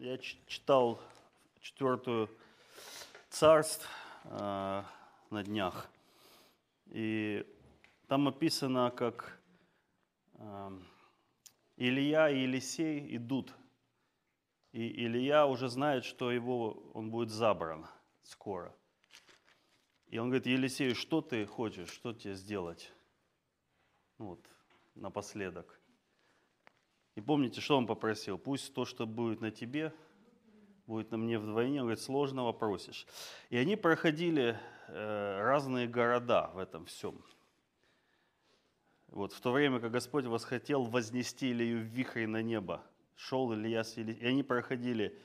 Я читал четвертую царств э, на днях, и там описано, как э, Илья и Елисей идут, и Илья уже знает, что его, он будет забран скоро. И он говорит, Елисею, что ты хочешь, что тебе сделать? Вот, напоследок. И помните, что он попросил? Пусть то, что будет на тебе, будет на мне вдвойне. Он говорит, сложного просишь. И они проходили э, разные города в этом всем. Вот в то время, как Господь восхотел вознести Илью в вихре на небо, шел Илья с Елисеем, и они проходили.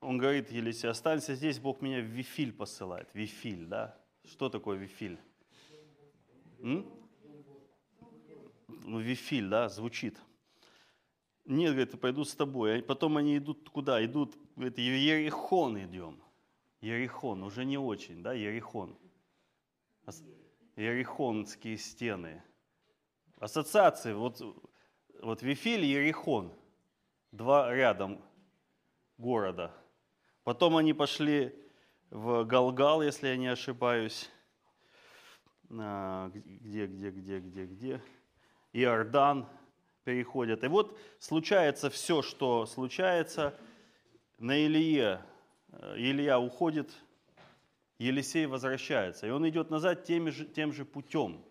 Он говорит Елисею, останься здесь, Бог меня в Вифиль посылает. Вифиль, да? Что такое Вифиль? М? Ну, Вифиль, да, звучит. Нет, говорит, пойду с тобой. А потом они идут куда? Идут, говорит, Ерихон идем. Ерихон, уже не очень, да, Ерихон. Ерихонские стены. Ассоциации, вот, вот Вифиль Ерихон, два рядом города. Потом они пошли в Галгал, если я не ошибаюсь. Где, где, где, где, где? Иордан переходят. И вот случается все, что случается. На Илье э, Илья уходит, Елисей возвращается. И он идет назад тем же, тем же путем.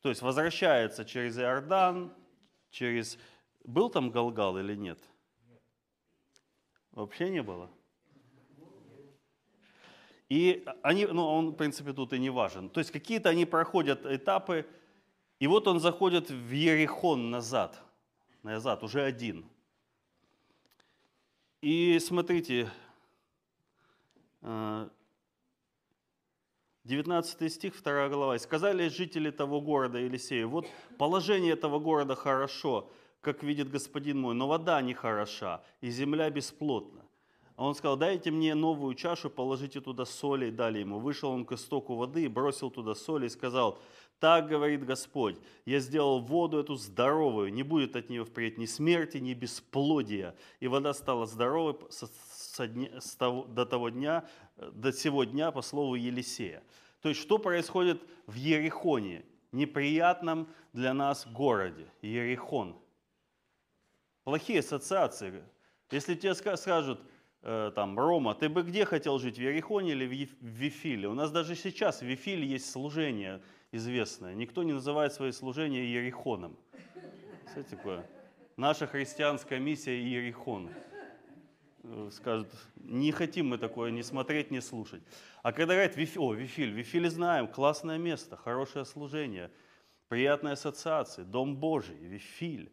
То есть возвращается через Иордан, через... Был там Галгал или нет? Вообще не было. И они, ну, он, в принципе, тут и не важен. То есть какие-то они проходят этапы, и вот он заходит в Ерихон назад, назад, уже один. И смотрите, 19 э, стих, 2 глава. «И сказали жители того города Елисею, вот положение этого города хорошо, как видит господин мой, но вода не хороша, и земля бесплотна. А он сказал, дайте мне новую чашу, положите туда соли, и дали ему. Вышел он к истоку воды и бросил туда соли, и сказал, так говорит Господь, я сделал воду эту здоровую, не будет от нее впредь ни смерти, ни бесплодия. И вода стала здоровой с того, до того дня, до сего дня по слову Елисея. То есть что происходит в Ерехоне, неприятном для нас городе, Ерехон? Плохие ассоциации. Если тебе скажут, э, там, Рома, ты бы где хотел жить, в Ерехоне или в Вифиле? У нас даже сейчас в Вифиле есть служение – известное. Никто не называет свои служения Иерихоном. Знаете такое? Наша христианская миссия Иерихон. Э, скажут, не хотим мы такое не смотреть, не слушать. А когда говорят, Вифиль, о, Вифиль, Вифиль знаем, классное место, хорошее служение, приятные ассоциации, Дом Божий, Вифиль.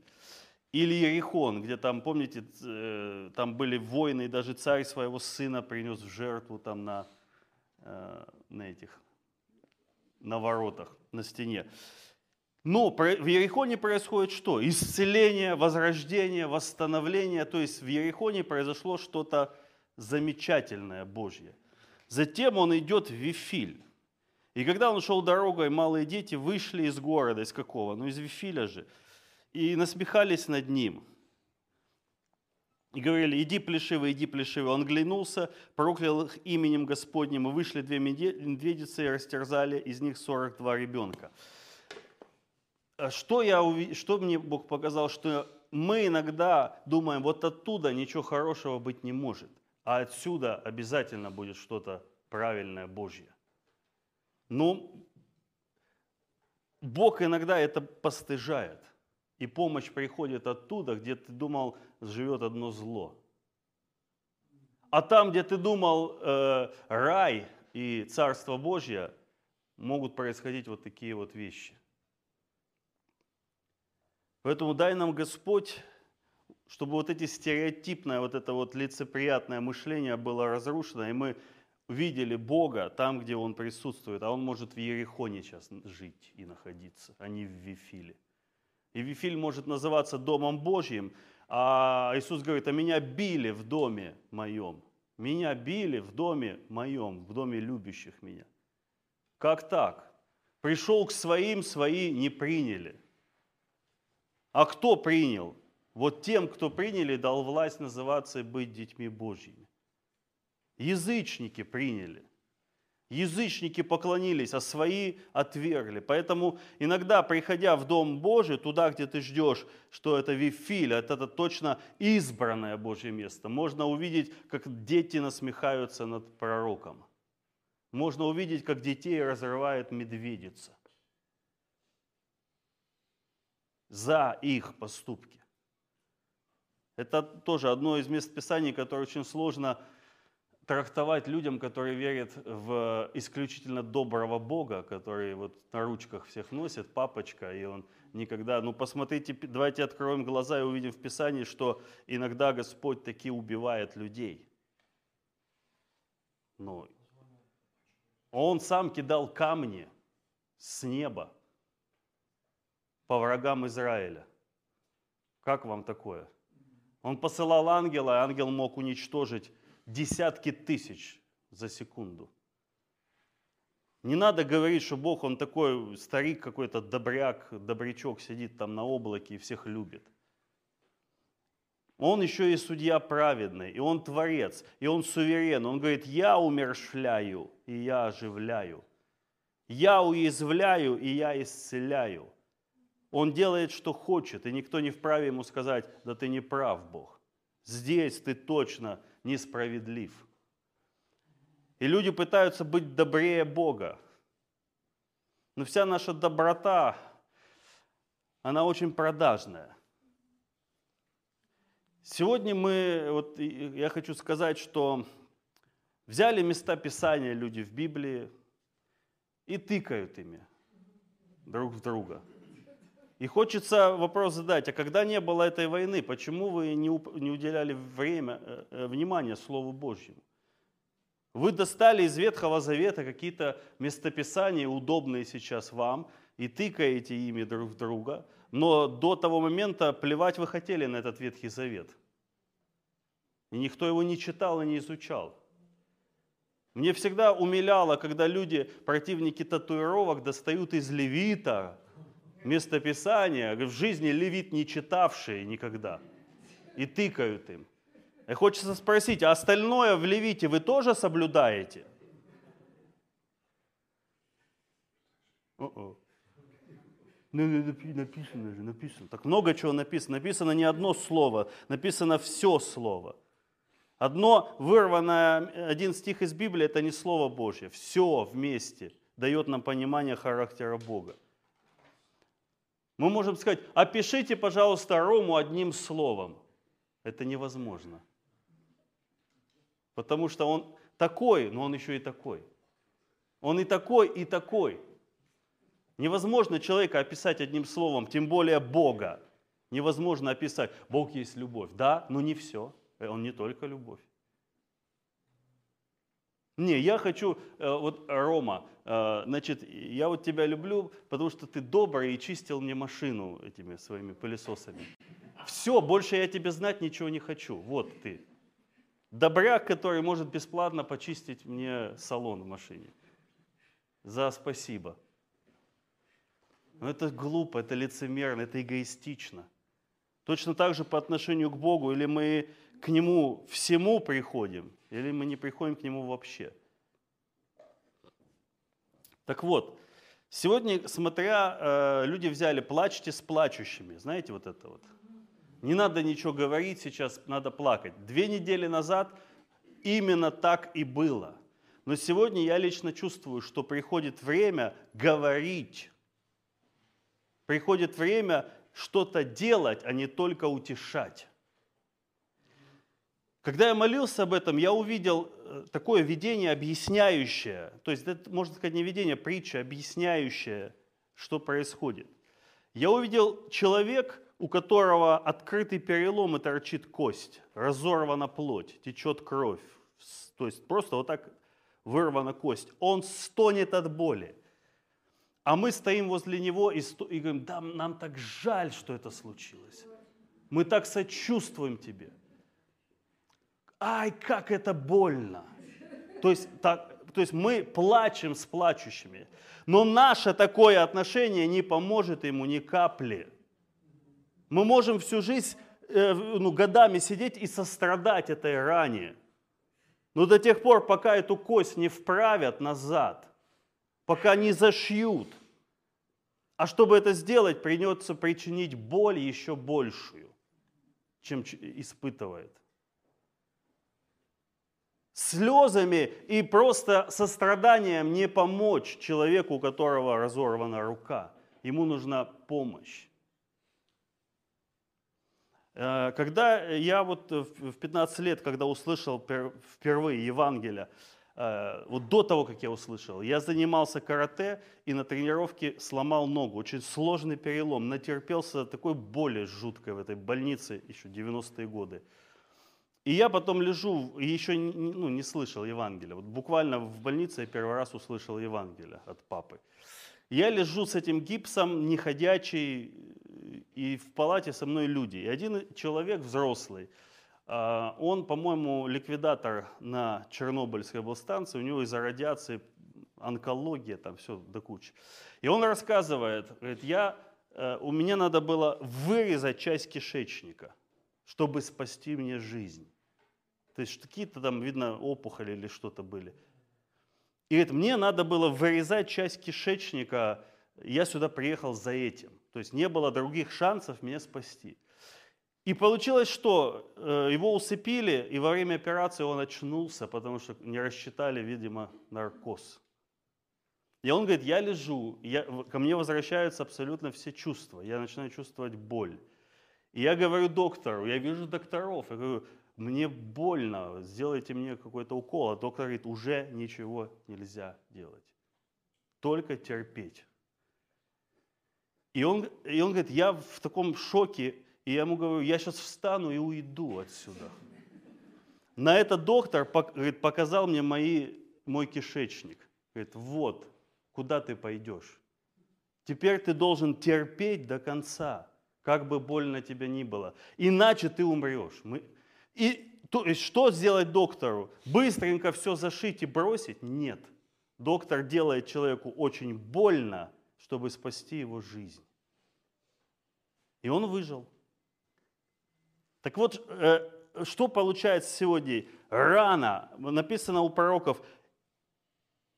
Или Ерихон, где там, помните, э, там были войны, и даже царь своего сына принес в жертву там на, э, на этих, на воротах, на стене. Но в Ерехоне происходит что? Исцеление, возрождение, восстановление. То есть в Ерехоне произошло что-то замечательное Божье. Затем он идет в Вифиль. И когда он шел дорогой, малые дети вышли из города, из какого? Ну, из Вифиля же. И насмехались над ним – и говорили, иди плешивый, иди плешивый. Он глянулся, проклял их именем Господним, и вышли две медведицы и растерзали из них 42 ребенка. А что, я, что мне Бог показал? Что мы иногда думаем, вот оттуда ничего хорошего быть не может, а отсюда обязательно будет что-то правильное Божье. Но Бог иногда это постыжает – и помощь приходит оттуда, где ты думал, живет одно зло. А там, где ты думал, э, рай и Царство Божье, могут происходить вот такие вот вещи. Поэтому дай нам Господь, чтобы вот эти стереотипное, вот это вот лицеприятное мышление было разрушено, и мы увидели Бога там, где Он присутствует, а Он может в Ерехоне сейчас жить и находиться, а не в Вифиле. И Вифиль может называться Домом Божьим, а Иисус говорит, а меня били в доме моем. Меня били в доме моем, в доме любящих меня. Как так? Пришел к своим, свои не приняли. А кто принял? вот тем, кто приняли, дал власть называться и быть детьми Божьими. Язычники приняли. Язычники поклонились, а свои отвергли. Поэтому иногда, приходя в Дом Божий, туда, где ты ждешь, что это Вифиль, это, это точно избранное Божье место, можно увидеть, как дети насмехаются над пророком. Можно увидеть, как детей разрывает медведица за их поступки. Это тоже одно из мест Писаний, которое очень сложно трактовать людям, которые верят в исключительно доброго Бога, который вот на ручках всех носит, папочка, и он никогда... Ну, посмотрите, давайте откроем глаза и увидим в Писании, что иногда Господь таки убивает людей. Ну, он сам кидал камни с неба по врагам Израиля. Как вам такое? Он посылал ангела, и ангел мог уничтожить десятки тысяч за секунду. Не надо говорить, что Бог, он такой старик какой-то, добряк, добрячок, сидит там на облаке и всех любит. Он еще и судья праведный, и он творец, и он суверен. Он говорит, я умершляю, и я оживляю. Я уязвляю, и я исцеляю. Он делает, что хочет, и никто не вправе ему сказать, да ты не прав, Бог. Здесь ты точно несправедлив. И люди пытаются быть добрее Бога. Но вся наша доброта, она очень продажная. Сегодня мы, вот я хочу сказать, что взяли места Писания люди в Библии и тыкают ими друг в друга – и хочется вопрос задать, а когда не было этой войны, почему вы не, не уделяли время, э, э, внимания Слову Божьему? Вы достали из Ветхого Завета какие-то местописания, удобные сейчас вам, и тыкаете ими друг в друга, но до того момента плевать вы хотели на этот Ветхий Завет. И никто его не читал и не изучал. Мне всегда умиляло, когда люди, противники татуировок, достают из Левита местописания, в жизни левит не читавшие никогда, и тыкают им. И хочется спросить, а остальное в левите вы тоже соблюдаете? О-о. Ну, написано же, написано. Так много чего написано. Написано не одно слово, написано все слово. Одно вырванное, один стих из Библии, это не Слово Божье. Все вместе дает нам понимание характера Бога. Мы можем сказать, опишите, пожалуйста, Рому одним словом. Это невозможно. Потому что он такой, но он еще и такой. Он и такой, и такой. Невозможно человека описать одним словом, тем более Бога. Невозможно описать, Бог есть любовь. Да, но не все. Он не только любовь. Не, я хочу, э, вот Рома, э, значит, я вот тебя люблю, потому что ты добрый и чистил мне машину этими своими пылесосами. Все, больше я тебе знать ничего не хочу. Вот ты. Добряк, который может бесплатно почистить мне салон в машине. За спасибо. Но это глупо, это лицемерно, это эгоистично. Точно так же по отношению к Богу, или мы к Нему всему приходим, или мы не приходим к Нему вообще. Так вот, сегодня, смотря, э, люди взяли «плачьте с плачущими». Знаете вот это вот? Не надо ничего говорить сейчас, надо плакать. Две недели назад именно так и было. Но сегодня я лично чувствую, что приходит время говорить. Приходит время что-то делать, а не только утешать. Когда я молился об этом, я увидел э, такое видение объясняющее, то есть это, можно сказать, не видение, а притча, объясняющая, что происходит. Я увидел человек, у которого открытый перелом и торчит кость, разорвана плоть, течет кровь. То есть просто вот так вырвана кость. Он стонет от боли. А мы стоим возле него и, и говорим, да, нам так жаль, что это случилось. Мы так сочувствуем тебе ай, как это больно. То есть, так, то есть мы плачем с плачущими. Но наше такое отношение не поможет ему ни капли. Мы можем всю жизнь э, ну, годами сидеть и сострадать этой ране. Но до тех пор, пока эту кость не вправят назад, пока не зашьют. А чтобы это сделать, придется причинить боль еще большую, чем испытывает. Слезами и просто состраданием не помочь человеку, у которого разорвана рука. Ему нужна помощь. Э, когда я вот в 15 лет, когда услышал впервые Евангелие, э, вот до того, как я услышал, я занимался карате и на тренировке сломал ногу. Очень сложный перелом, натерпелся такой боли жуткой в этой больнице еще 90-е годы. И я потом лежу и еще ну, не слышал Евангелия. Вот буквально в больнице я первый раз услышал Евангелие от папы. Я лежу с этим гипсом, неходячий, и в палате со мной люди. И один человек взрослый, а, он, по-моему, ликвидатор на Чернобыльской облстанции, у него из-за радиации онкология, там все до кучи. И он рассказывает, говорит, я, э, у меня надо было вырезать часть кишечника, чтобы спасти мне жизнь. То есть какие-то там, видно, опухоли или что-то были. И говорит, мне надо было вырезать часть кишечника, я сюда приехал за этим. То есть не было других шансов меня спасти. И получилось, что э, его усыпили, и во время операции он очнулся, потому что не рассчитали, видимо, наркоз. И он говорит, я лежу, я, ко мне возвращаются абсолютно все чувства, я начинаю чувствовать боль. И я говорю доктору, я вижу докторов, я говорю, мне больно, сделайте мне какой-то укол. А доктор говорит, уже ничего нельзя делать, только терпеть. И он, и он говорит, я в таком шоке, и я ему говорю, я сейчас встану и уйду отсюда. На это доктор говорит, показал мне мои, мой кишечник. Говорит, вот, куда ты пойдешь. Теперь ты должен терпеть до конца, как бы больно тебе ни было. Иначе ты умрешь. Мы... И то есть, что сделать доктору? Быстренько все зашить и бросить? Нет. Доктор делает человеку очень больно, чтобы спасти его жизнь. И он выжил. Так вот, э, что получается сегодня? Рана. Написано у пророков,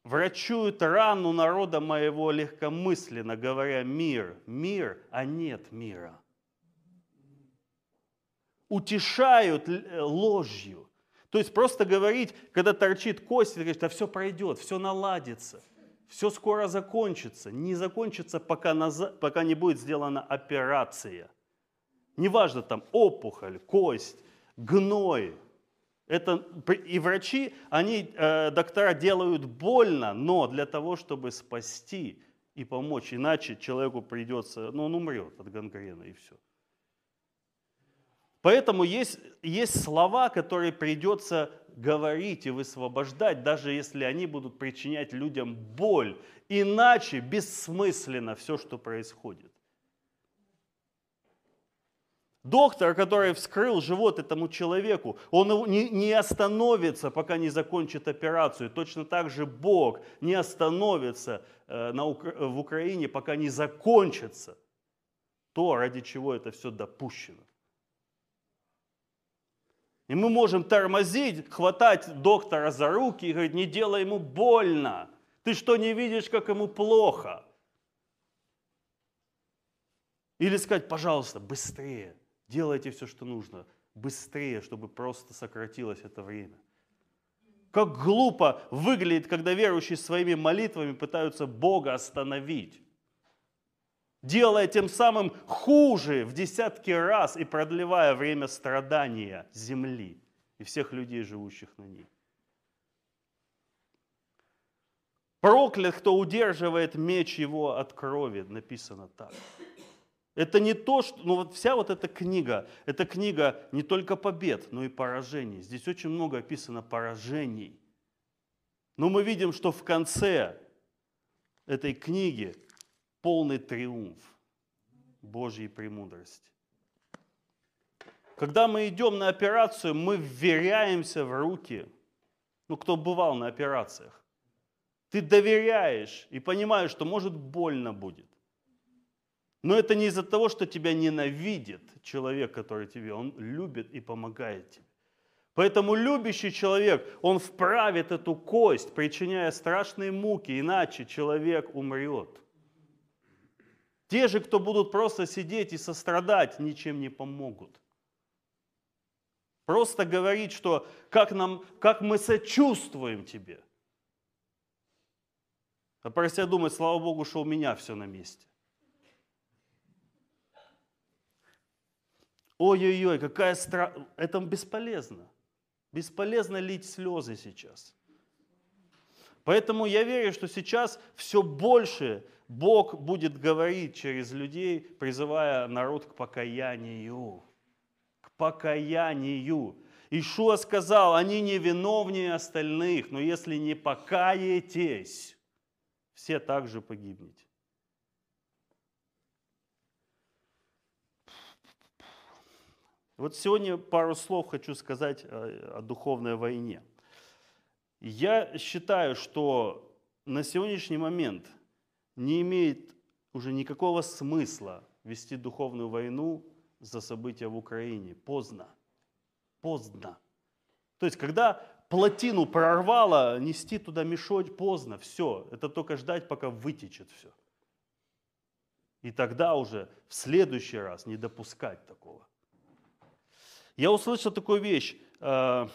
врачуют рану народа моего легкомысленно, говоря мир, мир, а нет мира. Утешают э, ложью. То есть просто говорить, когда торчит кость, ты да все пройдет, все наладится – все скоро закончится. Не закончится, пока, наза... пока не будет сделана операция. Неважно там опухоль, кость, гной. Это, и врачи, они, э, доктора делают больно, но для того, чтобы спасти и помочь. Иначе человеку придется, ну он умрет от гангрены и все. Поэтому есть, есть слова, которые придется говорить и высвобождать, даже если они будут причинять людям боль. Иначе бессмысленно все, что происходит. Доктор, который вскрыл живот этому человеку, он не, остановится, пока не закончит операцию. Точно так же Бог не остановится э, в Украине, пока не закончится то, ради чего это все допущено. И мы можем тормозить, хватать доктора за руки и говорить, не делай ему больно. Ты что, не видишь, как ему плохо? Или сказать, пожалуйста, быстрее, делайте все, что нужно, быстрее, чтобы просто сократилось это время. Как глупо выглядит, когда верующие своими молитвами пытаются Бога остановить делая тем самым хуже в десятки раз и продлевая время страдания земли и всех людей, живущих на ней. Проклят, кто удерживает меч его от крови, написано так. Это не то, что... Ну вот вся вот эта книга, это книга не только побед, но и поражений. Здесь очень много описано поражений. Но мы видим, что в конце этой книги полный триумф Божьей премудрости. Когда мы идем на операцию, мы вверяемся в руки. Ну, кто бывал на операциях? Ты доверяешь и понимаешь, что может больно будет. Но это не из-за того, что тебя ненавидит человек, который тебе, он любит и помогает тебе. Поэтому любящий человек, он вправит эту кость, причиняя страшные муки, иначе человек умрет. Те же, кто будут просто сидеть и сострадать, ничем не помогут. Просто говорить, что как, нам, как мы сочувствуем тебе. А про себя думать, слава Богу, что у меня все на месте. Ой-ой-ой, какая стра... Это бесполезно. Бесполезно лить слезы сейчас. Поэтому я верю, что сейчас все больше Бог будет говорить через людей, призывая народ к покаянию. К покаянию. Ишуа сказал, они не виновнее остальных, но если не покаетесь, все также погибнете. Вот сегодня пару слов хочу сказать о, о духовной войне. Я считаю, что на сегодняшний момент не имеет уже никакого смысла вести духовную войну за события в Украине. Поздно. Поздно. То есть, когда плотину прорвало, нести туда мешочек поздно, все. Это только ждать, пока вытечет все. И тогда уже в следующий раз не допускать такого. Я услышал такую вещь. Э,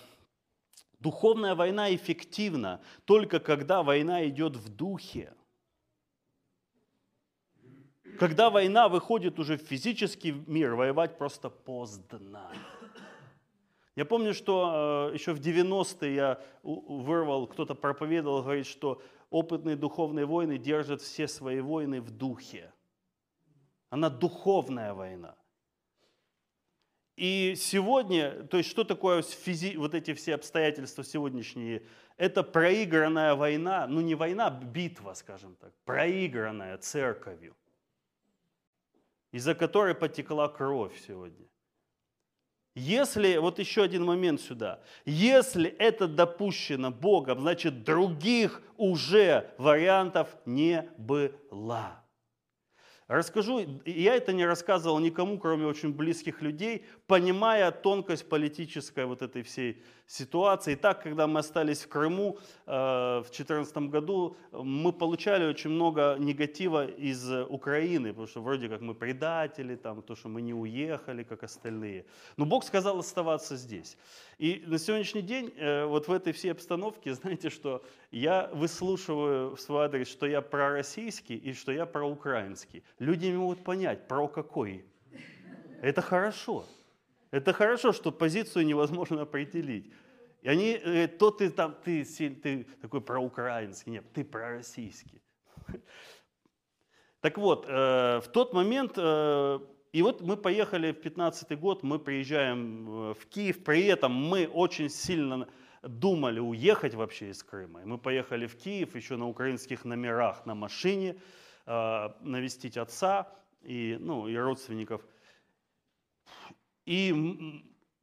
духовная война эффективна только когда война идет в духе. Когда война выходит уже в физический мир, воевать просто поздно. Я помню, что э, еще в 90-е я вырвал, кто-то проповедовал, говорит, что опытные духовные войны держат все свои войны в духе. Она духовная война. И сегодня, то есть что такое физи, вот эти все обстоятельства сегодняшние? Это проигранная война, ну не война, битва, скажем так, проигранная церковью, из-за которой потекла кровь сегодня. Если, вот еще один момент сюда, если это допущено Богом, значит других уже вариантов не было. Расскажу, я это не рассказывал никому, кроме очень близких людей, понимая тонкость политической вот этой всей ситуации. И так, когда мы остались в Крыму э, в 2014 году, мы получали очень много негатива из Украины, потому что вроде как мы предатели, там, то, что мы не уехали, как остальные. Но Бог сказал оставаться здесь. И на сегодняшний день, э, вот в этой всей обстановке, знаете, что я выслушиваю в свой адрес, что я пророссийский и что я проукраинский. Люди не могут понять, про какой. Это хорошо. Это хорошо, что позицию невозможно определить. И они говорят, то ты там, ты, ты такой проукраинский, нет, ты пророссийский. Так вот, э, в тот момент, э, и вот мы поехали в 15 год, мы приезжаем э, в Киев, при этом мы очень сильно думали уехать вообще из Крыма. И мы поехали в Киев еще на украинских номерах на машине, навестить отца и, ну, и родственников. И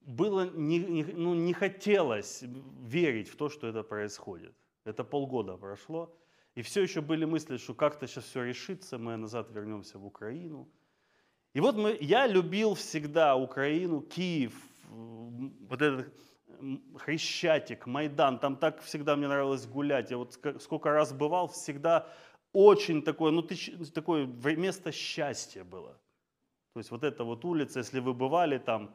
было не, не, ну, не хотелось верить в то, что это происходит. Это полгода прошло. И все еще были мысли, что как-то сейчас все решится, мы назад вернемся в Украину. И вот мы, я любил всегда Украину, Киев, вот этот Хрещатик, Майдан, там так всегда мне нравилось гулять. Я вот сколько раз бывал, всегда очень такое, ну, такое место счастья было. То есть вот эта вот улица, если вы бывали там,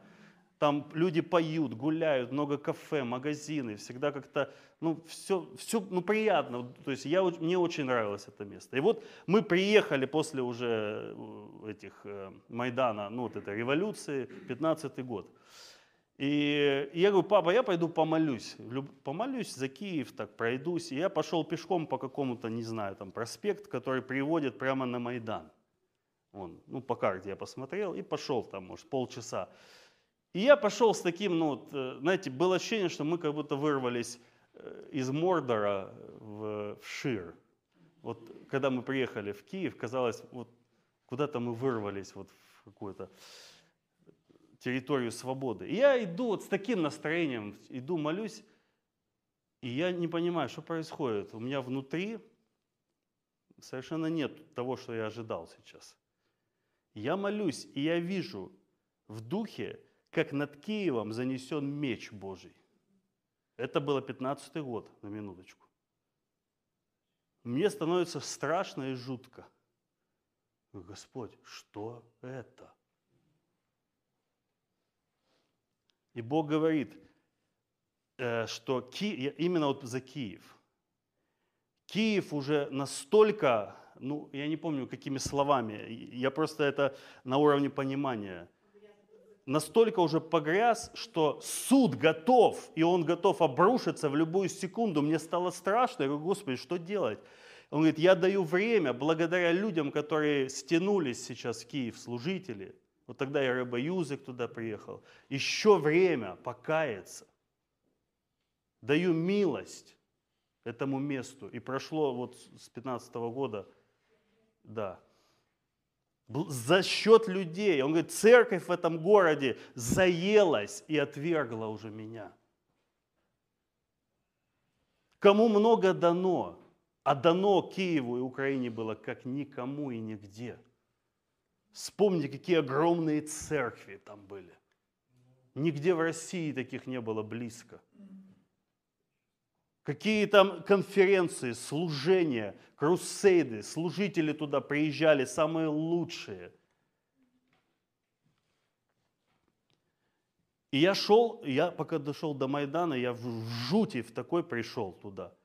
там люди поют, гуляют, много кафе, магазины, всегда как-то, ну, все, все ну, приятно. То есть я, мне очень нравилось это место. И вот мы приехали после уже э, этих э, Майдана, ну, вот этой революции, 15 год. И, я говорю, папа, я пойду помолюсь. Помолюсь за Киев, так пройдусь. И я пошел пешком по какому-то, не знаю, там проспект, который приводит прямо на Майдан. Он, ну, по карте я посмотрел и пошел там, может, полчаса. И я пошел с таким, ну, вот, э, знаете, было ощущение, что мы как будто вырвались э, из Мордора в, в Шир. Вот когда мы приехали в Киев, казалось, вот куда-то мы вырвались вот в какую-то территорию свободы. И я иду вот с таким настроением, иду, молюсь, и я не понимаю, что происходит. У меня внутри совершенно нет того, что я ожидал сейчас. Я молюсь, и я вижу в духе, как над Киевом занесен меч Божий. Это было 15 год, на минуточку. Мне становится страшно и жутко. Господь, что это? И Бог говорит, э, что Ки... именно вот за Киев. Киев уже настолько, ну, я не помню, какими словами, я просто это на уровне понимания, настолько уже погряз, что суд готов, и он готов обрушиться в любую секунду. Мне стало страшно, я говорю, Господи, что делать? Он говорит, я даю время благодаря людям, которые стянулись сейчас в Киев, служители. Вот тогда рыба Юзик туда приехал. Еще время покаяться. Даю милость этому месту. И прошло вот с 15 года, да, за счет людей. Он говорит, церковь в этом городе заелась и отвергла уже меня. Кому много дано, а дано Киеву и Украине было как никому и нигде. Вспомните, какие огромные церкви там были. Нигде в России таких не было близко. Какие там конференции, служения, крусейды, служители туда приезжали, самые лучшие. И я шел, я пока дошел до Майдана, я в жути в такой пришел туда.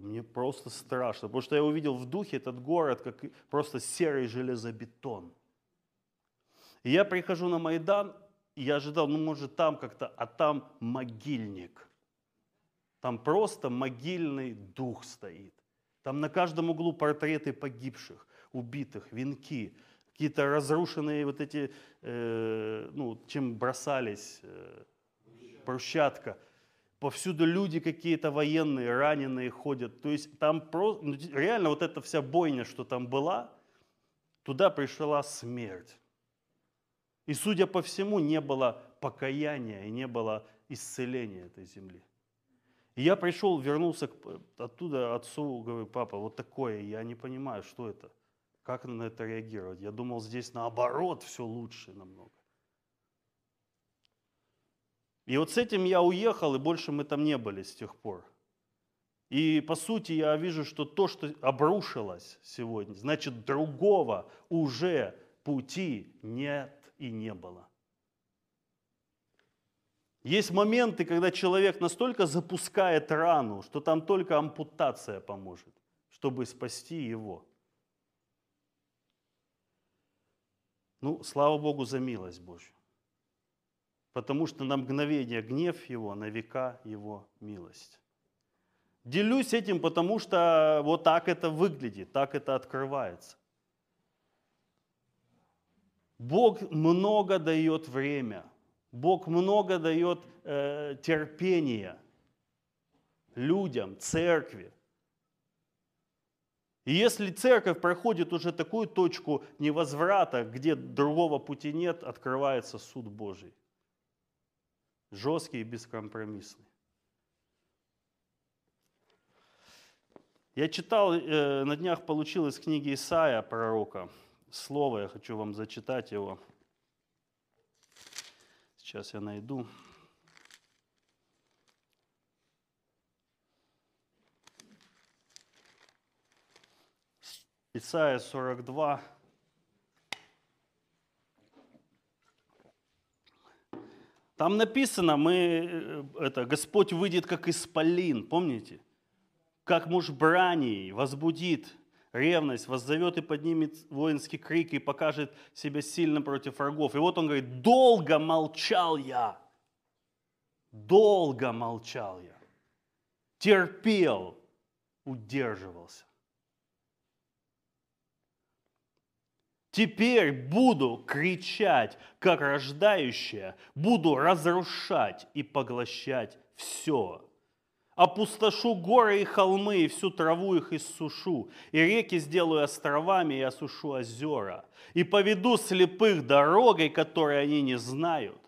Мне просто страшно, потому что я увидел в духе этот город, как просто серый железобетон. И я прихожу на Майдан, и я ожидал, ну может там как-то, а там могильник – там просто могильный дух стоит. Там на каждом углу портреты погибших, убитых, венки, какие-то разрушенные вот эти, э, ну, чем бросались, э, брусчатка. Повсюду люди какие-то военные, раненые ходят. То есть там просто, ну, реально вот эта вся бойня, что там была, туда пришла смерть. И, судя по всему, не было покаяния и не было исцеления этой земли. И я пришел, вернулся оттуда отцу, говорю, папа, вот такое, я не понимаю, что это, как на это реагировать. Я думал, здесь наоборот все лучше намного. И вот с этим я уехал, и больше мы там не были с тех пор. И по сути я вижу, что то, что обрушилось сегодня, значит другого уже пути нет и не было. Есть моменты, когда человек настолько запускает рану, что там только ампутация поможет, чтобы спасти его. Ну, слава Богу за милость Божью. Потому что на мгновение гнев его, на века его милость. Делюсь этим, потому что вот так это выглядит, так это открывается. Бог много дает время – Бог много дает э, терпения людям, церкви. И если церковь проходит уже такую точку невозврата, где другого пути нет, открывается суд Божий. Жесткий и бескомпромиссный. Я читал, э, на днях получил из книги Исаия, пророка, слово, я хочу вам зачитать его – Сейчас я найду. Исайя 42. Там написано, мы, э, это, Господь выйдет как исполин, помните? Как муж брани возбудит ревность, воззовет и поднимет воинский крик и покажет себя сильным против врагов. И вот он говорит, долго молчал я, долго молчал я, терпел, удерживался. Теперь буду кричать, как рождающая, буду разрушать и поглощать все, Опустошу горы и холмы, и всю траву их иссушу, и реки сделаю островами, и осушу озера, и поведу слепых дорогой, которой они не знают.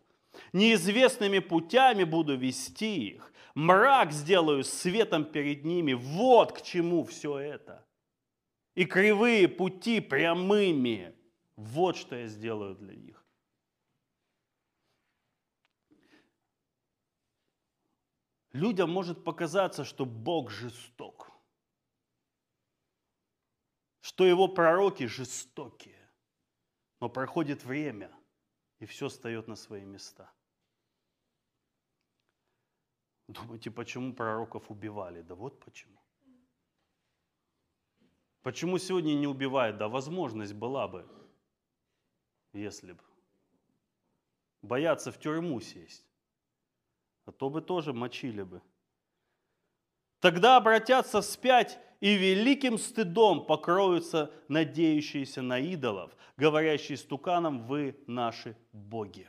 Неизвестными путями буду вести их, мрак сделаю светом перед ними. Вот к чему все это. И кривые пути прямыми. Вот что я сделаю для них. Людям может показаться, что Бог жесток, что его пророки жестокие. Но проходит время, и все встает на свои места. Думаете, почему пророков убивали? Да вот почему. Почему сегодня не убивают? Да возможность была бы, если бы. Боятся в тюрьму сесть. А то бы тоже мочили бы. Тогда обратятся вспять и великим стыдом покроются надеющиеся на идолов, говорящие стуканом «Вы наши боги».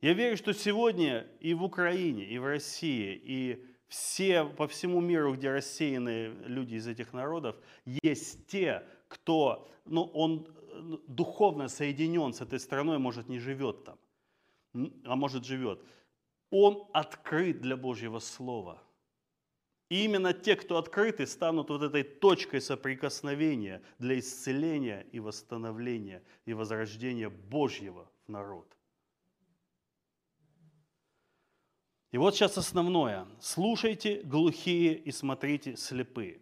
Я верю, что сегодня и в Украине, и в России, и все, по всему миру, где рассеяны люди из этих народов, есть те, кто, ну, он духовно соединен с этой страной, может, не живет там, а может, живет. Он открыт для Божьего Слова. И именно те, кто открыты, станут вот этой точкой соприкосновения для исцеления и восстановления и возрождения Божьего в народ. И вот сейчас основное. Слушайте глухие и смотрите слепые.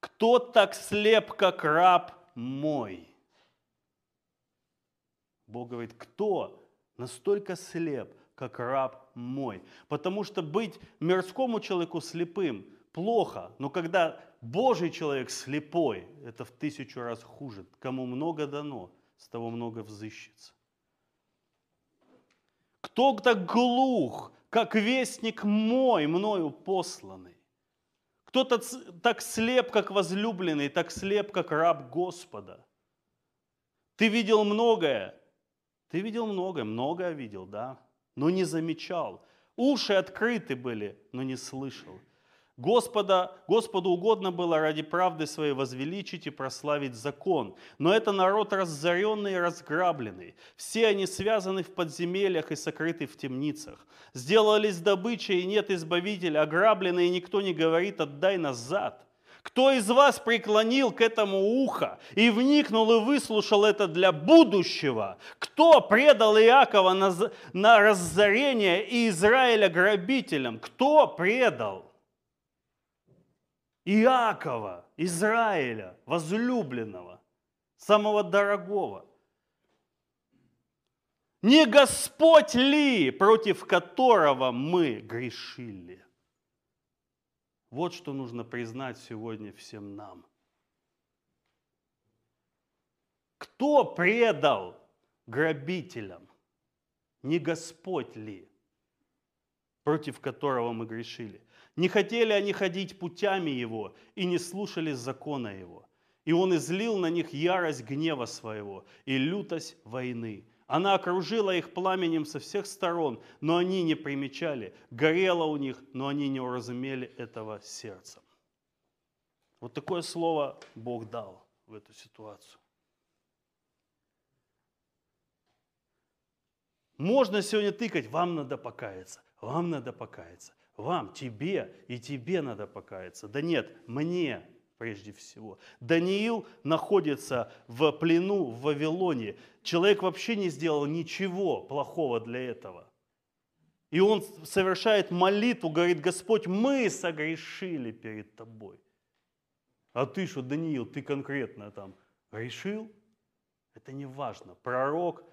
Кто так слеп, как раб мой? Бог говорит, кто настолько слеп, как раб мой? Потому что быть мирскому человеку слепым плохо, но когда Божий человек слепой, это в тысячу раз хуже. Кому много дано, с того много взыщется. Кто так глух, как вестник мой, мною посланный. Кто-то так слеп, как возлюбленный, так слеп, как раб Господа. Ты видел многое, ты видел многое, многое видел, да, но не замечал. Уши открыты были, но не слышал. Господа, Господу угодно было ради правды своей возвеличить и прославить закон. Но это народ разоренный и разграбленный. Все они связаны в подземельях и сокрыты в темницах. Сделались добычей, и нет избавителя, ограбленные, и никто не говорит «отдай назад». Кто из вас преклонил к этому ухо и вникнул и выслушал это для будущего? Кто предал Иакова на, на разорение и Израиля грабителям? Кто предал? Иакова, Израиля, возлюбленного, самого дорогого. Не Господь ли, против которого мы грешили? Вот что нужно признать сегодня всем нам. Кто предал грабителям? Не Господь ли, против которого мы грешили? Не хотели они ходить путями Его и не слушали закона Его. И Он излил на них ярость гнева своего и лютость войны. Она окружила их пламенем со всех сторон, но они не примечали. Горело у них, но они не уразумели этого сердцем. Вот такое слово Бог дал в эту ситуацию. Можно сегодня тыкать, вам надо покаяться, вам надо покаяться вам, тебе и тебе надо покаяться. Да нет, мне прежде всего. Даниил находится в плену в Вавилоне. Человек вообще не сделал ничего плохого для этого. И он совершает молитву, говорит, Господь, мы согрешили перед тобой. А ты что, Даниил, ты конкретно там решил? Это не важно. Пророк,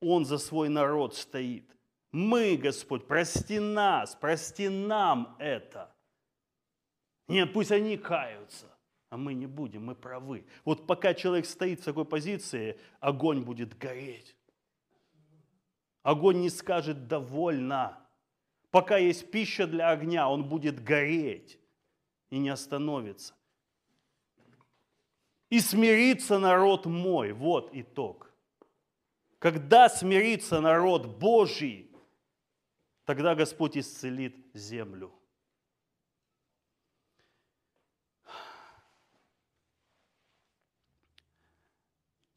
он за свой народ стоит. Мы, Господь, прости нас, прости нам это. Нет, пусть они каются, а мы не будем, мы правы. Вот пока человек стоит в такой позиции, огонь будет гореть. Огонь не скажет «довольно». Пока есть пища для огня, он будет гореть и не остановится. И смирится народ мой. Вот итог. Когда смирится народ Божий, Тогда Господь исцелит землю.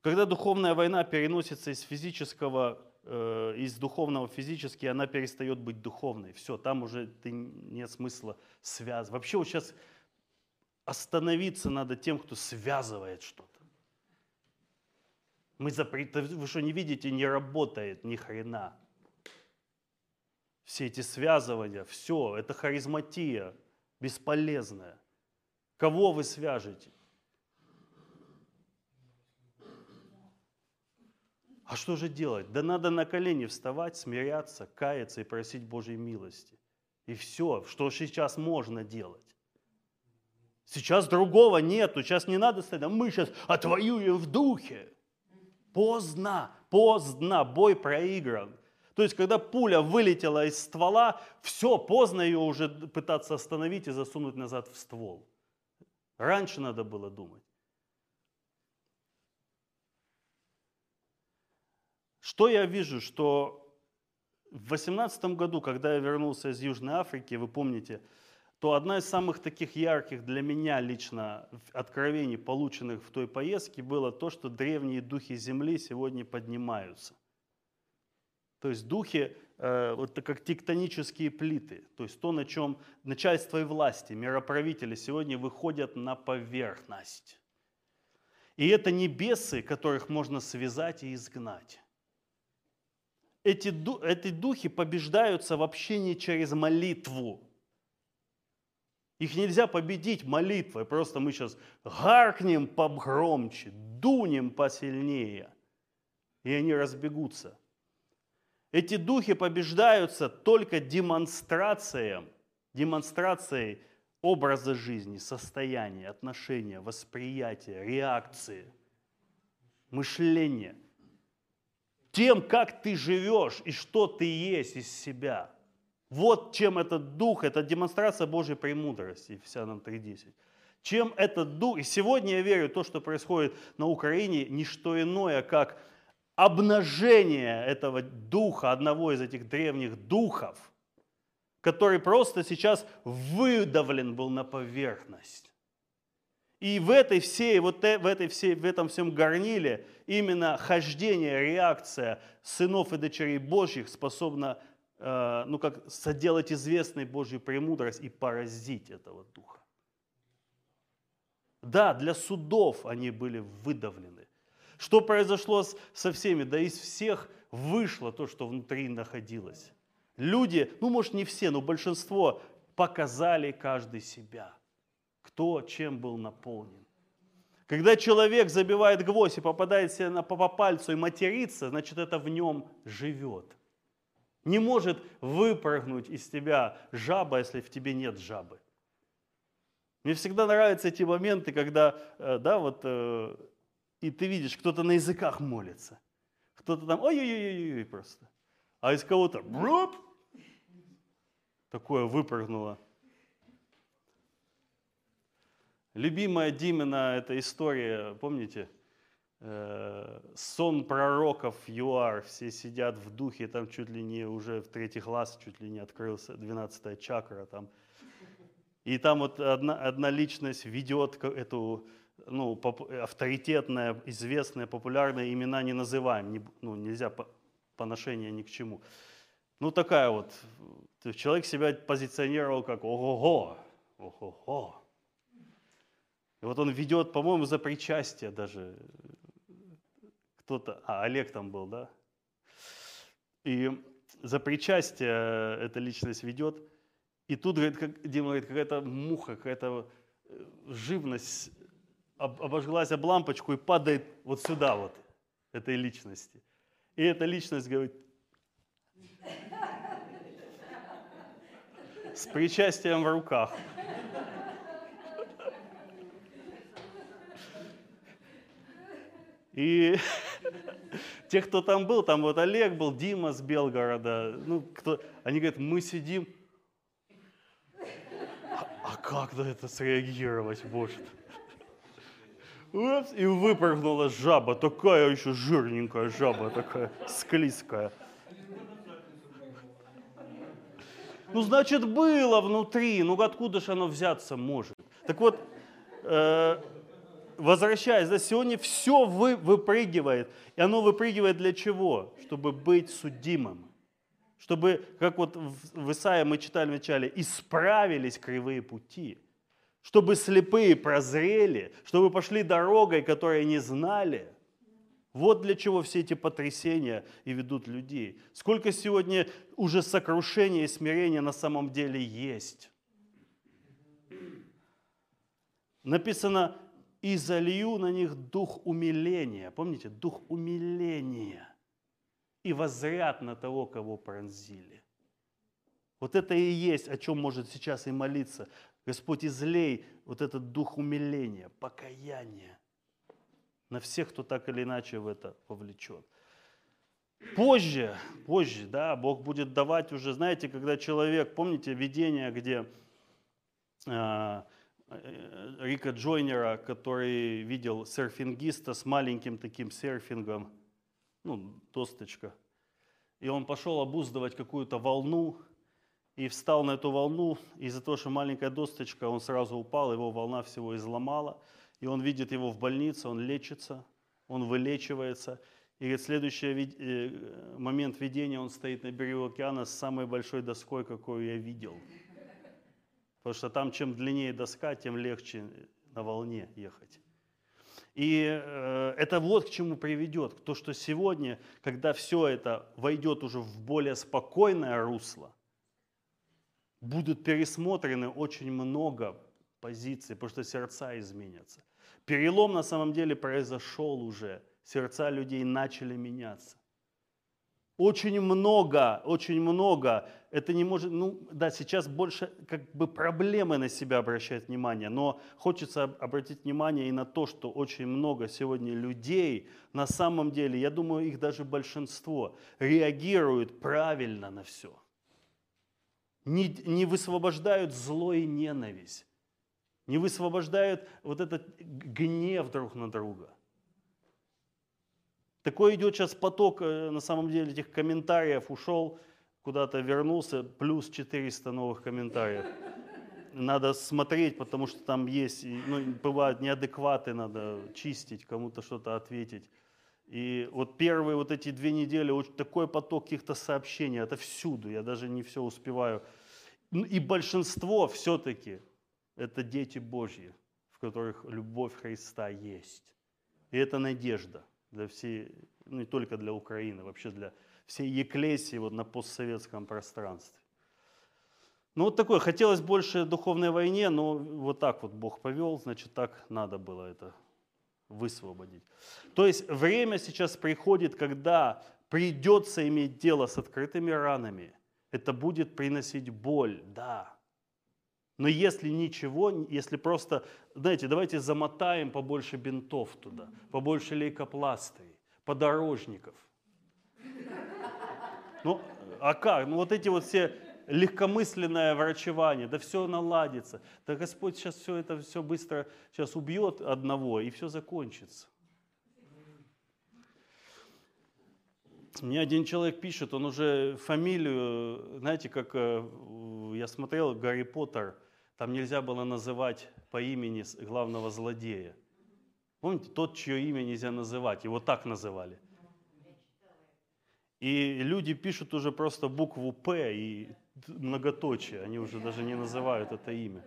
Когда духовная война переносится из физического, э, из духовного в физический, она перестает быть духовной. Все, там уже нет смысла связывать. Вообще вот сейчас остановиться надо тем, кто связывает что-то. Мы запрет... Вы что, не видите, не работает ни хрена. Все эти связывания, все, это харизматия бесполезная. Кого вы свяжете? А что же делать? Да надо на колени вставать, смиряться, каяться и просить Божьей милости. И все, что сейчас можно делать. Сейчас другого нету, сейчас не надо стоять, мы сейчас отвоюем в духе. Поздно, поздно, бой проигран. То есть, когда пуля вылетела из ствола, все, поздно ее уже пытаться остановить и засунуть назад в ствол. Раньше надо было думать. Что я вижу, что в 2018 году, когда я вернулся из Южной Африки, вы помните, то одна из самых таких ярких для меня лично откровений, полученных в той поездке, было то, что древние духи Земли сегодня поднимаются. То есть духи, э, вот как тектонические плиты, то есть то, на чем начальство и власти, мироправители сегодня выходят на поверхность. И это не бесы, которых можно связать и изгнать. Эти, эти духи побеждаются в общении через молитву. Их нельзя победить молитвой, просто мы сейчас гаркнем погромче, дунем посильнее, и они разбегутся. Эти духи побеждаются только демонстрацией, демонстрацией образа жизни, состояния, отношения, восприятия, реакции, мышления. Тем, как ты живешь и что ты есть из себя – вот чем этот дух, это демонстрация Божьей премудрости, Ефесянам 3.10. Чем этот дух, и сегодня я верю, то, что происходит на Украине, не что иное, как обнажение этого духа, одного из этих древних духов, который просто сейчас выдавлен был на поверхность. И в этой всей, вот э, в, этой всей, в этом всем горниле именно хождение, реакция сынов и дочерей Божьих способна Э, ну как соделать известной Божью премудрость и поразить этого духа. Да, для судов они были выдавлены. Что произошло со всеми? Да из всех вышло то, что внутри находилось. Люди, ну может не все, но большинство показали каждый себя. Кто чем был наполнен. Когда человек забивает гвоздь и попадает себе на, по пальцу и матерится, значит это в нем живет. Не может выпрыгнуть из тебя жаба, если в тебе нет жабы. Мне всегда нравятся эти моменты, когда, э, да, вот, э, и ты видишь, кто-то на языках молится, кто-то там, ой-ой-ой-ой, просто, а из кого-то, бруп, такое выпрыгнуло. Любимая Димина эта история, помните, Э, сон пророков ЮАР, все сидят в духе, там чуть ли не уже в третий глаз, чуть ли не открылся, 12 чакра там. И там вот одна, одна личность ведет эту, ну, авторитетная, известная, популярная, имена не называем, не, ну, нельзя по, поношения ни к чему. Ну, такая вот, человек себя позиционировал как ого-го, ого-го. И вот он ведет, по-моему, за причастие даже кто-то, а Олег там был, да? И за причастие эта личность ведет. И тут, говорит, как, Дима говорит, какая-то муха, какая-то э, живность обожглась об лампочку и падает вот сюда вот, этой личности. И эта личность говорит, с причастием в руках. И те, кто там был, там вот Олег был, Дима с Белгорода, ну, кто, они говорят, мы сидим, а, а как на это среагировать может? Упс, и выпрыгнула жаба, такая еще жирненькая жаба, такая склизкая. Ну, значит, было внутри, ну откуда же оно взяться может? Так вот, э, возвращаясь, да, сегодня все вы, выпрыгивает. И оно выпрыгивает для чего? Чтобы быть судимым. Чтобы, как вот в Исаии мы читали вначале, исправились кривые пути. Чтобы слепые прозрели, чтобы пошли дорогой, которой не знали. Вот для чего все эти потрясения и ведут людей. Сколько сегодня уже сокрушения и смирения на самом деле есть. Написано, и залью на них дух умиления. Помните, дух умиления. И возряд на того, кого пронзили. Вот это и есть, о чем может сейчас и молиться. Господь, излей вот этот дух умиления, покаяния на всех, кто так или иначе в это повлечен. Позже, позже, да, Бог будет давать уже, знаете, когда человек, помните видение, где э, Рика Джойнера, который видел серфингиста с маленьким таким серфингом, ну, досточка, и он пошел обуздывать какую-то волну, и встал на эту волну, из-за того, что маленькая досточка, он сразу упал, его волна всего изломала, и он видит его в больнице, он лечится, он вылечивается, и говорит, следующий э, момент видения, он стоит на берегу океана с самой большой доской, какую я видел. Потому что там, чем длиннее доска, тем легче на волне ехать. И э, это вот к чему приведет. То, что сегодня, когда все это войдет уже в более спокойное русло, будут пересмотрены очень много позиций, потому что сердца изменятся. Перелом на самом деле произошел уже. Сердца людей начали меняться. Очень много, очень много. Это не может, ну да, сейчас больше как бы проблемы на себя обращают внимание, но хочется обратить внимание и на то, что очень много сегодня людей, на самом деле, я думаю, их даже большинство, реагируют правильно на все – не, не высвобождают зло и ненависть, не высвобождают вот этот гнев друг на друга. Такой идет сейчас поток, э, на самом деле, этих комментариев. Ушел, куда-то вернулся, плюс 400 новых комментариев. Надо смотреть, потому что там есть, ну, бывают неадекваты, надо чистить, кому-то что-то ответить. И вот первые вот эти две недели, вот такой поток каких-то сообщений, это всюду, я даже не все успеваю. Ну, и большинство все-таки это дети Божьи, в которых любовь Христа есть. И это надежда для всей, ну не только для Украины, вообще для всей Еклесии вот на постсоветском пространстве. Ну вот такое, хотелось больше духовной войне, но вот так вот Бог повел, значит так надо было это высвободить. То есть время сейчас приходит, когда придется иметь дело с открытыми ранами. Это будет приносить боль, да. Но если ничего, если просто, знаете, давайте замотаем побольше бинтов туда, побольше лейкопластырей, подорожников. Ну, а как? Ну вот эти вот все легкомысленное врачевание, да все наладится. Да Господь сейчас все это все быстро сейчас убьет одного, и все закончится. Мне один человек пишет, он уже фамилию, знаете, как э, я смотрел Гарри Поттер, там нельзя было называть по имени главного злодея. Помните, тот, чье имя нельзя называть, его так называли. И люди пишут уже просто букву «П» и многоточие, они уже даже не называют это имя.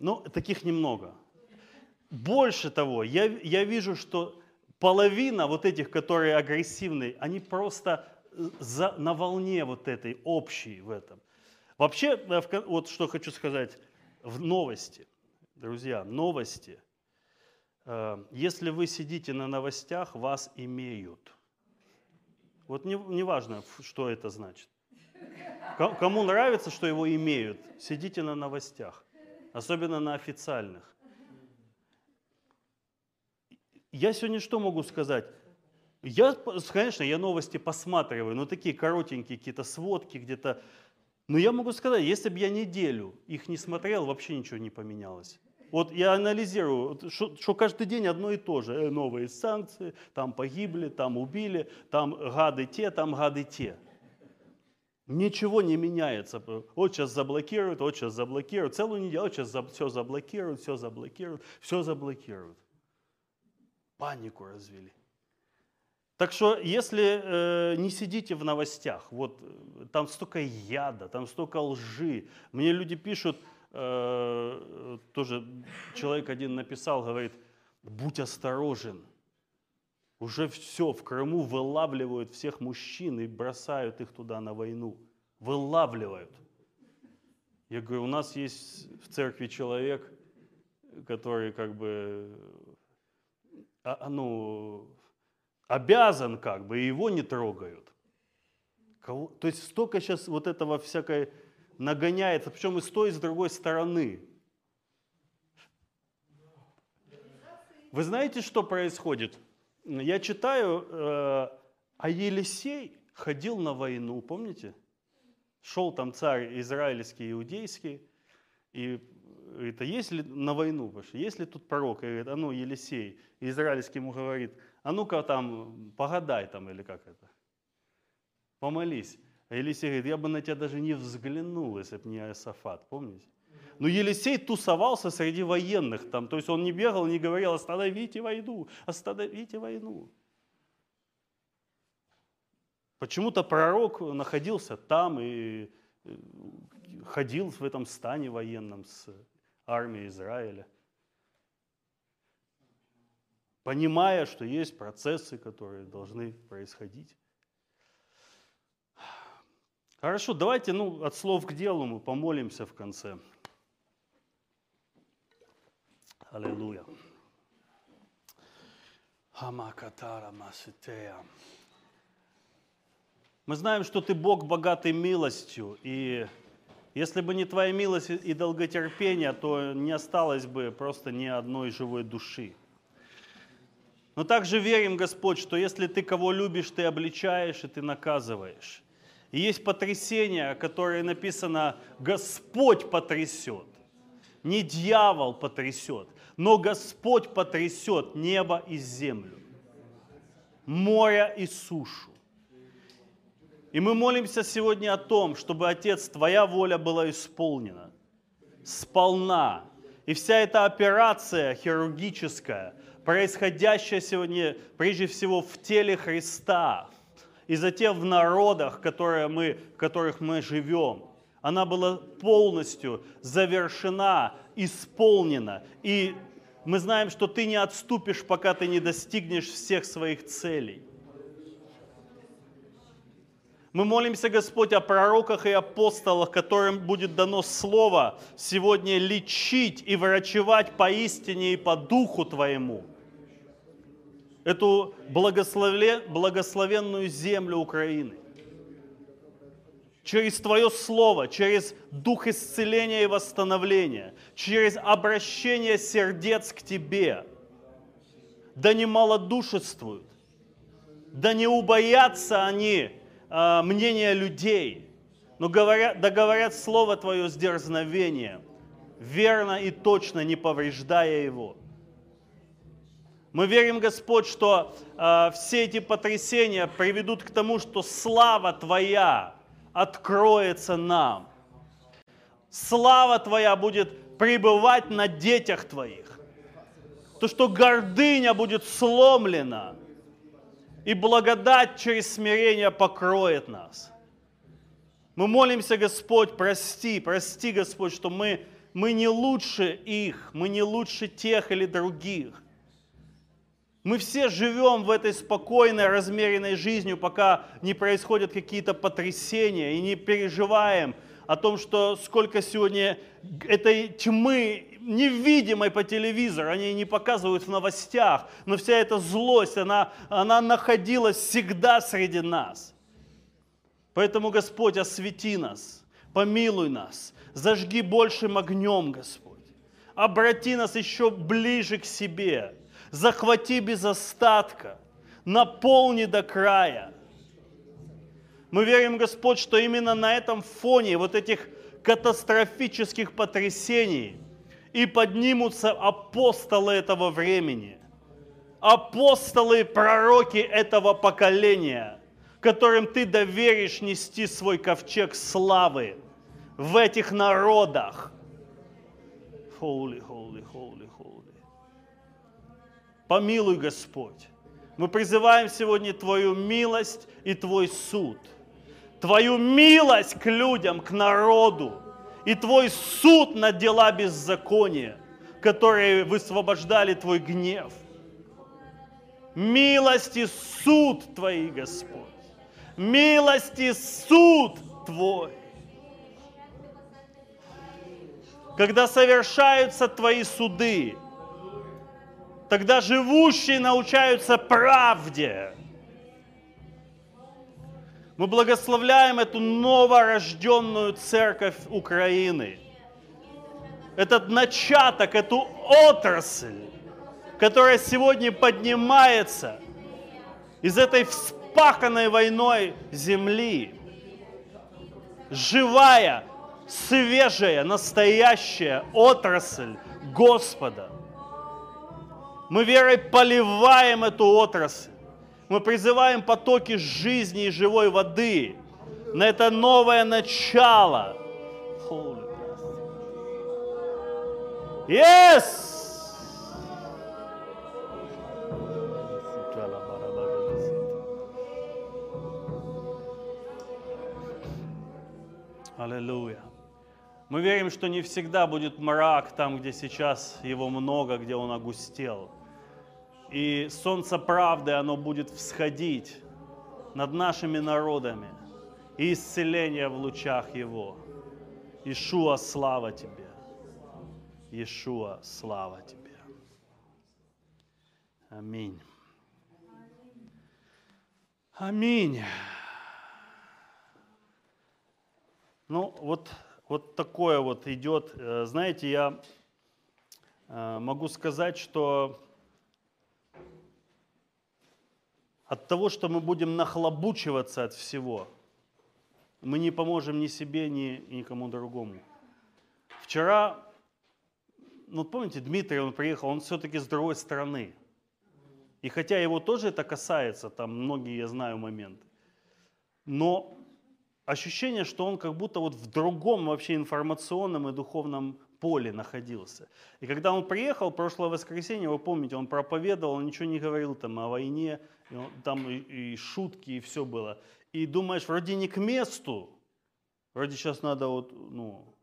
Но таких немного. Больше того, я, я вижу, что половина вот этих, которые агрессивные, они просто э, за, на волне вот этой общей в этом. Вообще, э, вот что хочу сказать, в новости, друзья, новости. Э, если вы сидите на новостях, вас имеют. Вот не, не важно, что это значит. Кому нравится, что его имеют, сидите на новостях, особенно на официальных. Я сегодня что могу сказать? Я, конечно, я новости посматриваю, но такие коротенькие какие-то сводки где-то. Но я могу сказать, если бы я неделю их не смотрел, вообще ничего не поменялось. Вот я анализирую, что каждый день одно и то же. Э, новые санкции, там погибли, там убили, там гады те, там гады те. Ничего не меняется. Вот сейчас заблокируют, вот сейчас заблокируют. Целую неделю, вот сейчас все заблокируют, все заблокируют, все заблокируют. Панику развели. Так что, если э, не сидите в новостях, вот э, там столько яда, там столько лжи. Мне люди пишут, э, тоже человек один написал, говорит, будь осторожен. Уже все, в Крыму вылавливают всех мужчин и бросают их туда на войну. Вылавливают. Я говорю, у нас есть в церкви человек, который как бы, а, ну, обязан как бы, и его не трогают. То есть столько сейчас вот этого всякой нагоняется, причем и с той, и с другой стороны. Вы знаете, что происходит? Я читаю, э, а Елисей ходил на войну, помните? Шел там царь израильский, иудейский, и это если на войну, что если тут пророк, и говорит, а ну, Елисей, израильский ему говорит, а ну-ка там, погадай там, или как это, помолись. А Елисей говорит, я бы на тебя даже не взглянул, если бы не Иосафат, помните? Но Елисей тусовался среди военных там, то есть он не бегал, не говорил, остановите войну, остановите войну. Почему-то пророк находился там и э, ходил в этом стане военном с армией Израиля, понимая, что есть процессы, которые должны происходить. Хорошо, давайте ну, от слов к делу мы помолимся в конце. Аллилуйя. Мы знаем, что ты Бог богатый милостью, и если бы не твоя милость и долготерпение, то не осталось бы просто ни одной живой души. Но также верим, Господь, что если ты кого любишь, ты обличаешь и ты наказываешь. И есть потрясение, которое написано «Господь потрясет». Не дьявол потрясет, но Господь потрясет небо и землю, море и сушу. И мы молимся сегодня о том, чтобы, Отец, Твоя воля была исполнена сполна. И вся эта операция хирургическая, происходящая сегодня прежде всего в теле Христа, и затем в народах, которые мы, в которых мы живем, она была полностью завершена, исполнена. И мы знаем, что ты не отступишь, пока ты не достигнешь всех своих целей. Мы молимся, Господь, о пророках и апостолах, которым будет дано слово сегодня лечить и врачевать поистине и по духу Твоему эту благословенную землю Украины через Твое Слово, через дух исцеления и восстановления, через обращение сердец к Тебе. Да не малодушествуют, да не убоятся они э, мнения людей, но говорят, да говорят Слово Твое с дерзновением, верно и точно, не повреждая его. Мы верим, Господь, что э, все эти потрясения приведут к тому, что слава Твоя откроется нам. Слава Твоя будет пребывать на детях Твоих. То, что гордыня будет сломлена, и благодать через смирение покроет нас. Мы молимся, Господь, прости, прости, Господь, что мы, мы не лучше их, мы не лучше тех или других. Мы все живем в этой спокойной, размеренной жизнью, пока не происходят какие-то потрясения и не переживаем о том, что сколько сегодня этой тьмы невидимой по телевизору, они не показывают в новостях, но вся эта злость, она, она находилась всегда среди нас. Поэтому, Господь, освети нас, помилуй нас, зажги большим огнем, Господь. Обрати нас еще ближе к себе, захвати без остатка, наполни до края. Мы верим, Господь, что именно на этом фоне вот этих катастрофических потрясений и поднимутся апостолы этого времени, апостолы пророки этого поколения, которым ты доверишь нести свой ковчег славы в этих народах. Holy, holy, holy, holy. Помилуй, Господь. Мы призываем сегодня Твою милость и Твой суд. Твою милость к людям, к народу. И Твой суд на дела беззакония, которые высвобождали Твой гнев. Милости суд Твои, Господь. Милости суд Твой. Когда совершаются Твои суды, тогда живущие научаются правде. Мы благословляем эту новорожденную церковь Украины. Этот начаток, эту отрасль, которая сегодня поднимается из этой вспаханной войной земли. Живая, свежая, настоящая отрасль Господа. Мы верой поливаем эту отрасль. Мы призываем потоки жизни и живой воды на это новое начало. Yes! Аллилуйя. Мы верим, что не всегда будет мрак там, где сейчас его много, где он огустел. И солнце правды, оно будет всходить над нашими народами. И исцеление в лучах его. Ишуа, слава тебе. Ишуа, слава тебе. Аминь. Аминь. Ну, вот, вот такое вот идет. Э, знаете, я э, могу сказать, что от того, что мы будем нахлобучиваться от всего, мы не поможем ни себе, ни никому другому. Вчера, ну помните, Дмитрий, он приехал, он все-таки с другой стороны. И хотя его тоже это касается, там многие, я знаю, моменты, но ощущение, что он как будто вот в другом вообще информационном и духовном поле находился. И когда он приехал, прошлое воскресенье, вы помните, он проповедовал, он ничего не говорил там о войне, и он, там и, и шутки, и все было. И думаешь, вроде не к месту, вроде сейчас надо вот, ну...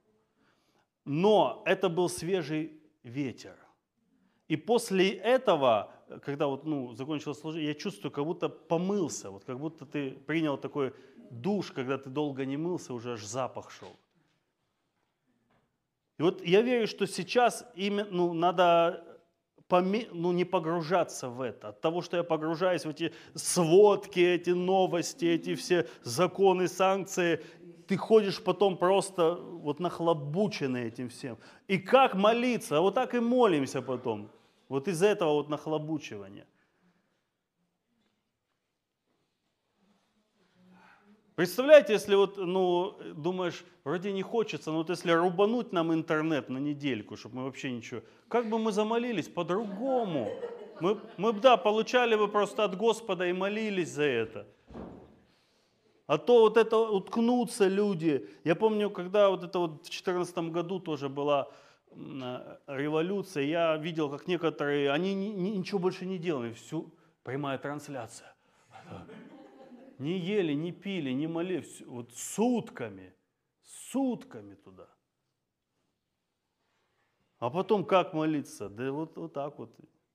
Но это был свежий ветер. И после этого, когда вот, ну, закончилось служение, я чувствую, как будто помылся, вот как будто ты принял такой душ, когда ты долго не мылся, уже аж запах шел. И вот я верю, что сейчас именно, ну, надо ну, не погружаться в это. От того, что я погружаюсь в эти сводки, эти новости, эти все законы, санкции, ты ходишь потом просто вот нахлобученный этим всем. И как молиться? А вот так и молимся потом. Вот из этого вот нахлобучивания. Представляете, если вот, ну, думаешь, вроде не хочется, но вот если рубануть нам интернет на недельку, чтобы мы вообще ничего, как бы мы замолились по-другому. Мы, мы да, получали бы просто от Господа и молились за это. А то вот это уткнутся люди. Я помню, когда вот это вот в 2014 году тоже была революция, я видел, как некоторые, они ничего больше не делали, всю прямая трансляция не ели, не пили, не молились, вот сутками, сутками туда. А потом как молиться? Да вот, вот так вот,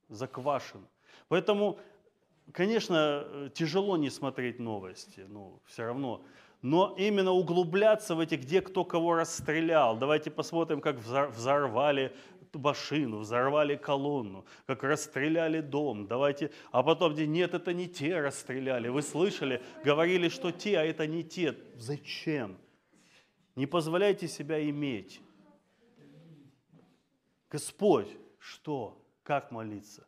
заквашен. Поэтому, конечно, тяжело не смотреть новости, ну, все равно. Но именно углубляться в эти, где кто кого расстрелял. Давайте посмотрим, как взорвали машину, взорвали колонну, как расстреляли дом. Давайте, а потом, нет, это не те расстреляли. Вы слышали, говорили, что те, а это не те. Зачем? Не позволяйте себя иметь. Господь, что? Как молиться?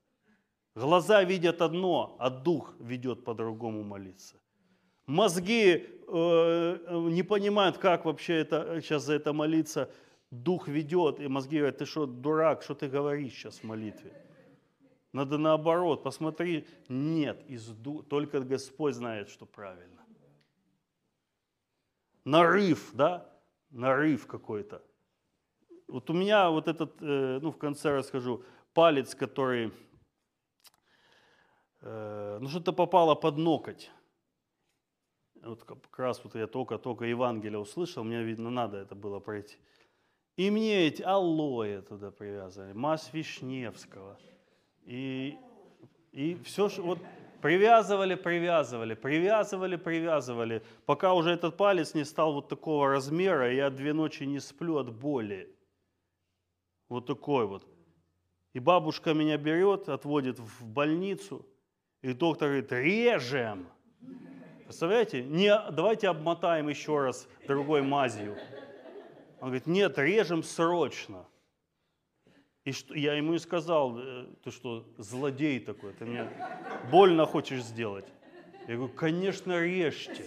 Глаза видят одно, а дух ведет по-другому молиться. Мозги э, не понимают, как вообще это, сейчас за это молиться – дух ведет, и мозги говорят, ты что, дурак, что ты говоришь сейчас в молитве? Надо наоборот, посмотри, нет, из только Господь знает, что правильно. Нарыв, да? Нарыв какой-то. Вот у меня вот этот, э, ну в конце расскажу, палец, который, э, ну что-то попало под ноготь. Вот как раз вот я только-только Евангелие услышал, мне, видно, надо это было пройти. И мне эти алоэ туда привязали, масс Вишневского. И И все, что вот привязывали, привязывали, привязывали, привязывали, пока уже этот палец не стал вот такого размера, я две ночи не сплю от боли. Вот такой вот. И бабушка меня берет, отводит в больницу, и доктор говорит, режем. Представляете? Не, давайте обмотаем еще раз другой мазью. Он говорит, нет, режем срочно. И что, я ему и сказал, «Э, ты что, злодей такой, ты мне больно хочешь сделать? Я говорю, конечно, режьте.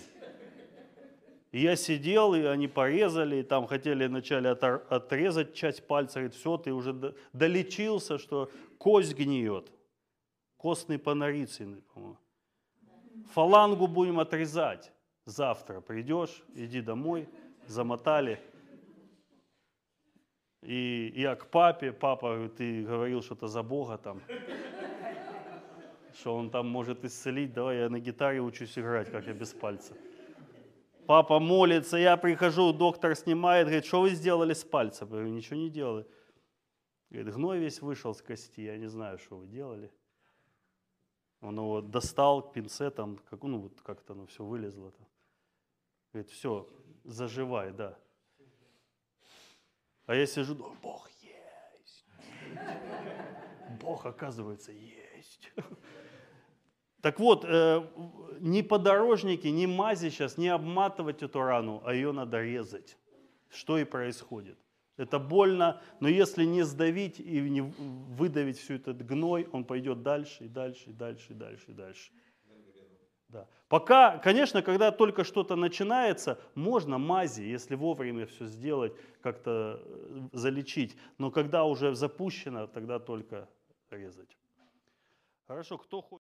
И я сидел, и они порезали, и там хотели вначале отрезать часть пальца, говорит, все, ты уже до- долечился, что кость гниет. Костный панорицин, по-моему. Фалангу будем отрезать. Завтра придешь, иди домой, замотали. И я к папе, папа, ты говорил что-то за Бога там, что он там может исцелить, давай я на гитаре учусь играть, как я без пальца. Папа молится, я прихожу, доктор снимает, говорит, что вы сделали с пальцем? Я говорю, ничего не делали. Говорит, гной весь вышел с кости, я не знаю, что вы делали. Он его достал пинцетом, как, ну вот как-то оно все вылезло. Там. Говорит, все, заживай, да. А я сижу, думаю, Бог есть. Бог, оказывается, есть. Так вот, э, ни подорожники, ни мази сейчас не обматывать эту рану, а ее надо резать. Что и происходит. Это больно, но если не сдавить и не выдавить всю этот гной, он пойдет дальше и дальше, и дальше, и дальше, и дальше. Да. Пока, конечно, когда только что-то начинается, можно мази, если вовремя все сделать, как-то э, залечить. Но когда уже запущено, тогда только резать. Хорошо, кто хочет?